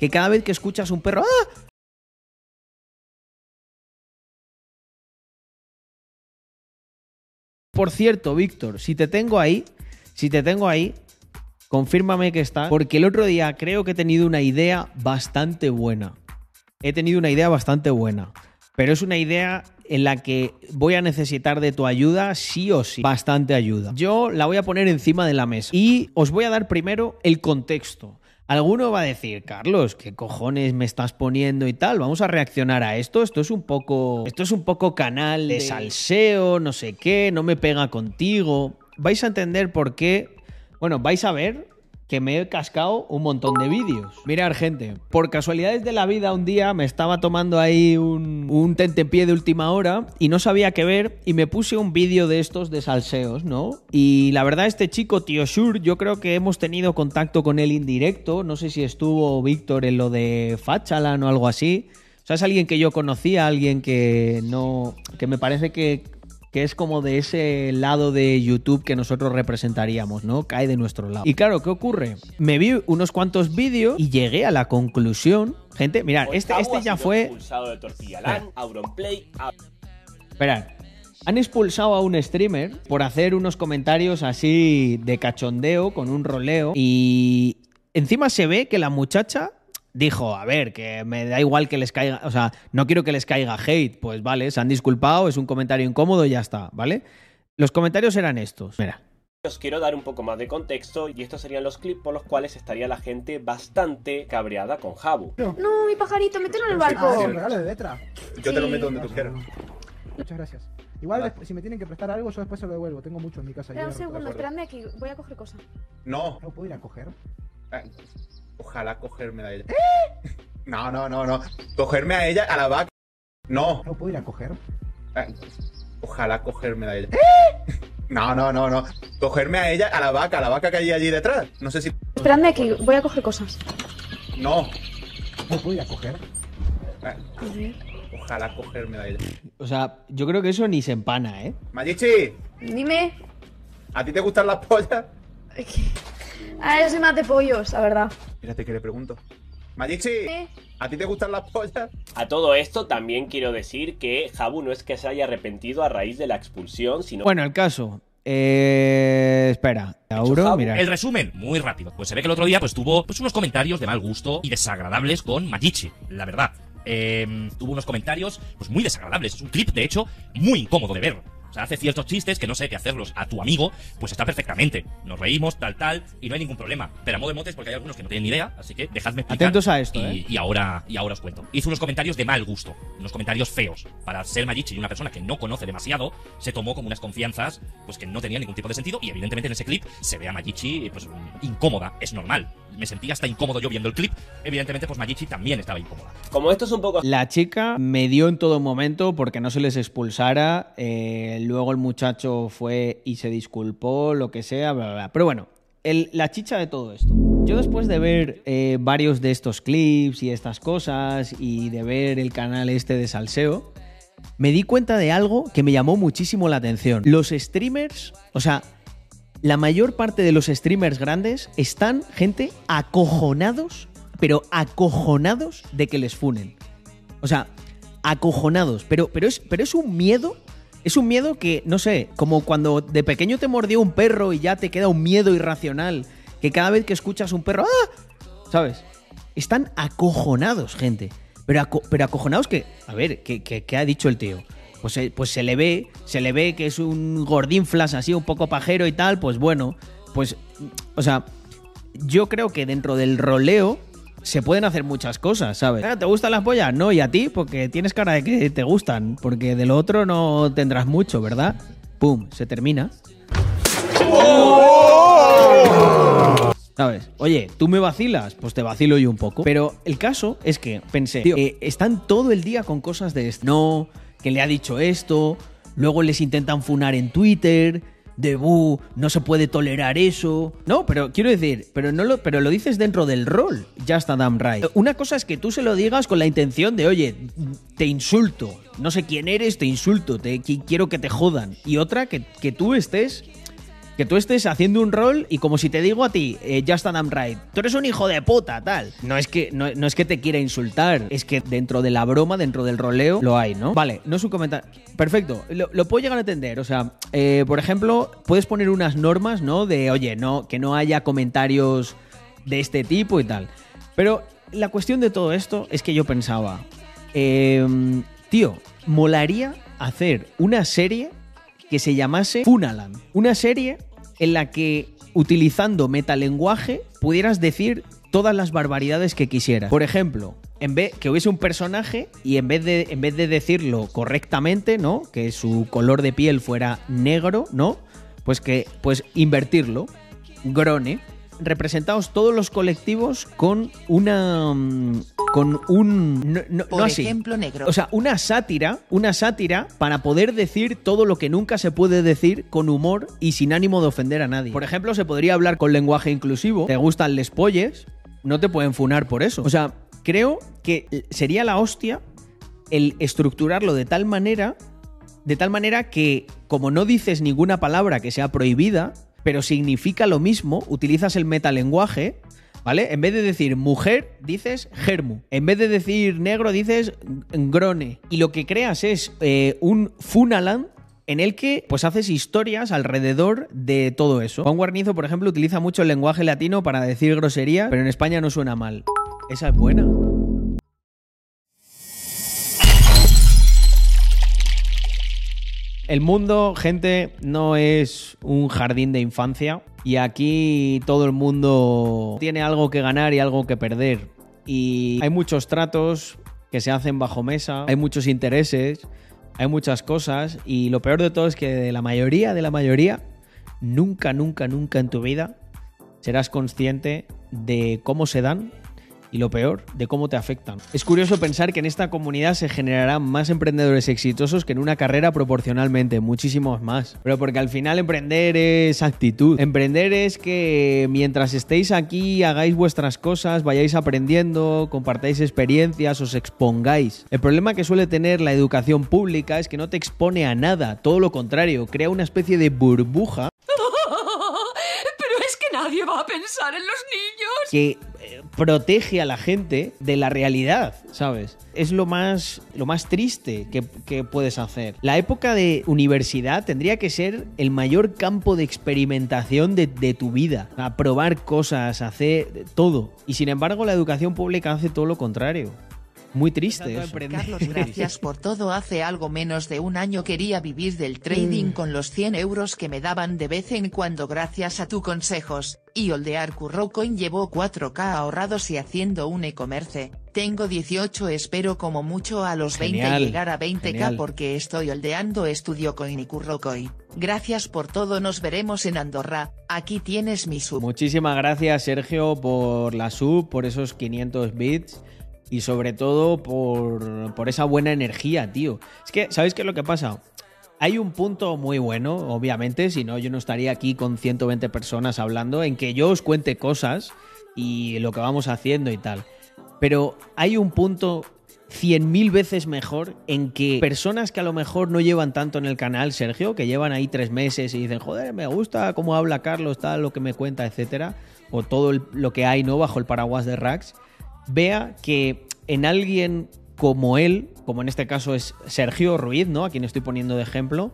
que cada vez que escuchas un perro, ¡ah! Por cierto, Víctor, si te tengo ahí, si te tengo ahí, confírmame que estás, porque el otro día creo que he tenido una idea bastante buena. He tenido una idea bastante buena, pero es una idea en la que voy a necesitar de tu ayuda sí o sí, bastante ayuda. Yo la voy a poner encima de la mesa y os voy a dar primero el contexto. Alguno va a decir, Carlos, ¿qué cojones me estás poniendo y tal? Vamos a reaccionar a esto. Esto es un poco. Esto es un poco canal de salseo, no sé qué, no me pega contigo. Vais a entender por qué. Bueno, vais a ver que me he cascado un montón de vídeos. Mirar, gente, por casualidades de la vida, un día me estaba tomando ahí un, un tentepié de última hora y no sabía qué ver y me puse un vídeo de estos de salseos, ¿no? Y la verdad, este chico, Tío Shur, yo creo que hemos tenido contacto con él indirecto. No sé si estuvo Víctor en lo de Fachalan o algo así. O sea, es alguien que yo conocía, alguien que no. que me parece que que es como de ese lado de YouTube que nosotros representaríamos, ¿no? Cae de nuestro lado. Y claro, ¿qué ocurre? Me vi unos cuantos vídeos y llegué a la conclusión. Gente, mirad, este, este ya fue. Esperad. Han expulsado a un streamer por hacer unos comentarios así de cachondeo con un roleo y encima se ve que la muchacha dijo, a ver, que me da igual que les caiga, o sea, no quiero que les caiga hate, pues vale, se han disculpado, es un comentario incómodo y ya está, ¿vale? Los comentarios eran estos, mira. Os quiero dar un poco más de contexto y estos serían los clips por los cuales estaría la gente bastante cabreada con Jabu. No, mi pajarito, mételo en el barco. Un regalo de letra. Yo te lo Sí. meto donde tú quieras. Muchas gracias. Igual, Vale. si me tienen que prestar algo, yo después se lo devuelvo. Tengo mucho en mi casa. Espera un segundo, espérame aquí, voy a coger cosas. No. ¿No puedo ir a coger? Eh, Ojalá cogerme a ella. No, no, no, no. Cogerme a ella, a la vaca. No. ¿No puedo ir a coger? Eh, Ojalá cogerme a ella. No, no, no, no. Cogerme a ella, a la vaca, a la vaca que hay allí detrás. No sé si. Esperadme aquí, voy a coger cosas. No. ¿No puedo ir a coger? Eh, A ver. Ojalá cogerme a ella. O sea, yo creo que eso ni se empana, ¿eh? Mayichi, Dime. ¿a ti te gustan las pollas? Ah, yo soy más de pollos, la verdad. Fíjate que le pregunto. Mayichi, ¿Eh? ¿a ti te gustan las pollas? A todo esto también quiero decir que Jabu no es que se haya arrepentido a raíz de la expulsión, sino Bueno, el caso. Eh, espera, Auro, Jabu. mira. El resumen, muy rápido. Pues se ve que el otro día pues tuvo pues, unos comentarios de mal gusto y desagradables con Majichi, la verdad. Eh, tuvo unos comentarios pues muy desagradables. Es un clip, de hecho, muy incómodo de ver. O sea, hace ciertos chistes que no sé qué hacerlos a tu amigo, pues está perfectamente. Nos reímos, tal, tal, y no hay ningún problema. Pero a modo de motes, porque hay algunos que no tienen ni idea, así que dejadme explicar. Atentos a esto, y, ¿eh? y ahora, y ahora os cuento. Hizo unos comentarios de mal gusto, unos comentarios feos. Para ser Majichi y una persona que no conoce demasiado, se tomó como unas confianzas pues que no tenían ningún tipo de sentido. Y evidentemente en ese clip se ve a Majichi pues incómoda, es normal. Me sentía hasta incómodo yo viendo el clip. Evidentemente, pues Majichi también estaba incómoda. como esto es un poco La chica me dio en todo momento porque no se les expulsara. eh, luego el muchacho fue y se disculpó, lo que sea, bla, bla, bla. Pero bueno, la chicha de todo esto. Yo después de ver eh, varios de estos clips y estas cosas y de ver el canal este de Salseo, me di cuenta de algo que me llamó muchísimo la atención. Los streamers, o sea, la mayor parte de los streamers grandes están, gente, acojonados, pero acojonados de que les funen. O sea, acojonados. Pero, pero, es, pero es un miedo. Es un miedo que, no sé, como cuando de pequeño te mordió un perro y ya te queda un miedo irracional. Que cada vez que escuchas un perro, ¡ah! ¿Sabes? Están acojonados, gente. Pero, pero acojonados que. A ver, ¿qué, ha dicho el tío? Pues, eh, pues se le ve, se le ve que es un gordín flas así, un poco pajero y tal, pues bueno, pues. O sea, yo creo que dentro del roleo se pueden hacer muchas cosas, ¿sabes? ¿Te gustan las pollas? No, y a ti, porque tienes cara de que te gustan, porque de lo otro no tendrás mucho, ¿verdad? Pum, se termina. ¿Sabes? Oye, ¿tú me vacilas? Pues te vacilo yo un poco. Pero el caso es que pensé, tío, eh, están todo el día con cosas de esto. No, que le ha dicho esto, luego les intentan funar en Twitter, de "Bu, no se puede tolerar eso. No, pero quiero decir, pero no lo, pero lo dices dentro del rol. Ya está damn right. Una cosa es que tú se lo digas con la intención de, oye, te insulto. No sé quién eres, te insulto, te qui- quiero que te jodan. Y otra que, que tú estés Que tú estés haciendo un rol y como si te digo a ti, eh, Just Adam Right, tú eres un hijo de puta, tal. No es que no, es que te quiera insultar, es que dentro de la broma, dentro del roleo, lo hay, ¿no? Vale, no es un comentario. Perfecto, lo, lo puedo llegar a entender. O sea, eh, por ejemplo, puedes poner unas normas, ¿no? De, oye, no, que no haya comentarios de este tipo y tal. Pero la cuestión de todo esto es que yo pensaba, eh, tío, molaría hacer una serie que se llamase Funaland. Una serie en la que, utilizando metalenguaje, pudieras decir todas las barbaridades que quisieras. Por ejemplo, en vez que hubiese un personaje y en vez de, en vez de decirlo correctamente, ¿no? Que su color de piel fuera negro, ¿no? Pues que, pues invertirlo. Grone. Representados todos los colectivos con una. Con un. No, no- Por no así. ejemplo, negro. O sea, una sátira, una sátira para poder decir todo lo que nunca se puede decir con humor y sin ánimo de ofender a nadie. Por ejemplo, se podría hablar con lenguaje inclusivo. Te gustan les polles, no te pueden funar por eso. O sea, creo que sería la hostia el estructurarlo de tal manera, de tal manera que como no dices ninguna palabra que sea prohibida, pero significa lo mismo, utilizas el metalenguaje, ¿vale? En vez de decir mujer, dices germu. En vez de decir negro, dices grone. Y lo que creas es eh, un funaland en el que pues haces historias alrededor de todo eso. Juan Guarnizo, por ejemplo, utiliza mucho el lenguaje latino para decir grosería, pero en España no suena mal. Esa es buena. El mundo, gente, no es un jardín de infancia y aquí todo el mundo tiene algo que ganar y algo que perder. Y hay muchos tratos que se hacen bajo mesa, hay muchos intereses, hay muchas cosas y lo peor de todo es que de la mayoría de la mayoría, nunca, nunca, nunca en tu vida serás consciente de cómo se dan y lo peor, de cómo te afectan. Es curioso pensar que en esta comunidad se generarán más emprendedores exitosos que en una carrera proporcionalmente, muchísimos más. Pero porque al final emprender es actitud. Emprender es que mientras estéis aquí hagáis vuestras cosas, vayáis aprendiendo, compartáis experiencias, os expongáis. El problema que suele tener la educación pública es que no te expone a nada, todo lo contrario, crea una especie de burbuja nadie va a pensar en los niños. que eh, protege a la gente de la realidad, ¿sabes? Es lo más, lo más triste que, puedes hacer. La época de universidad tendría que ser el mayor campo de experimentación de, de tu vida. A probar cosas, hacer todo. Y sin embargo, la educación pública hace todo lo contrario. Muy triste. eso. Carlos, gracias por todo. Hace algo menos de un año quería vivir del trading con los 100 euros que me daban de vez en cuando gracias a tus consejos, y holdear Currocoin llevó 4k ahorrados y haciendo un e-commerce. Tengo 18 espero como mucho a los 20 Genial, llegar a 20k genial. porque estoy holdeando Estudio Coin y Currocoin. Gracias por todo nos veremos en Andorra, aquí tienes mi sub. Muchísimas gracias, Sergio, por la sub, por esos 500 bits y sobre todo por, por esa buena energía, tío. Es que, ¿sabéis qué es lo que pasa? Hay un punto muy bueno, obviamente, si no, yo no estaría aquí con 120 personas hablando, en que yo os cuente cosas y lo que vamos haciendo y tal. Pero hay un punto 100.000 veces mejor en que personas que a lo mejor no llevan tanto en el canal, Sergio, que llevan ahí tres meses y dicen, joder, me gusta cómo habla Carlos, tal, lo que me cuenta, etcétera, o todo el- lo que hay, ¿no? Bajo el paraguas de Rax, vea que en alguien como él, como en este caso es Sergio Ruiz, ¿no? A quien estoy poniendo de ejemplo,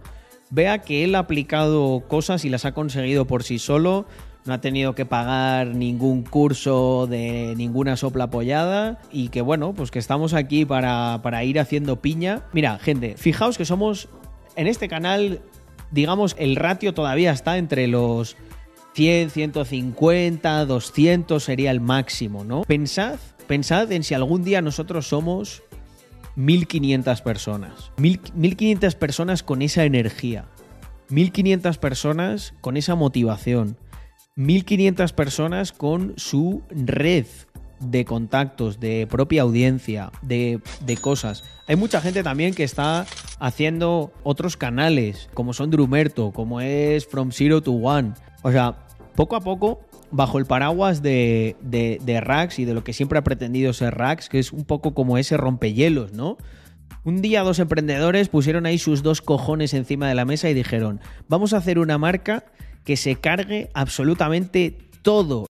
vea que él ha aplicado cosas y las ha conseguido por sí solo, no ha tenido que pagar ningún curso de ninguna sopla apoyada y que bueno, pues que estamos aquí para, para ir haciendo piña. Mira, gente, fijaos que somos en este canal, digamos, el ratio todavía está entre los 100, 150, 200 sería el máximo, ¿no? Pensad, pensad en si algún día nosotros somos 1500 personas. Mil- 1500 personas con esa energía. 1500 personas con esa motivación. 1500 personas con su red de contactos, de propia audiencia, de, de cosas. Hay mucha gente también que está haciendo otros canales, como son Drumerto, como es From Zero to One. O sea, poco a poco, bajo el paraguas de, de, de Rax y de lo que siempre ha pretendido ser Rax, que es un poco como ese rompehielos, ¿no? Un día dos emprendedores pusieron ahí sus dos cojones encima de la mesa y dijeron, vamos a hacer una marca que se cargue absolutamente todo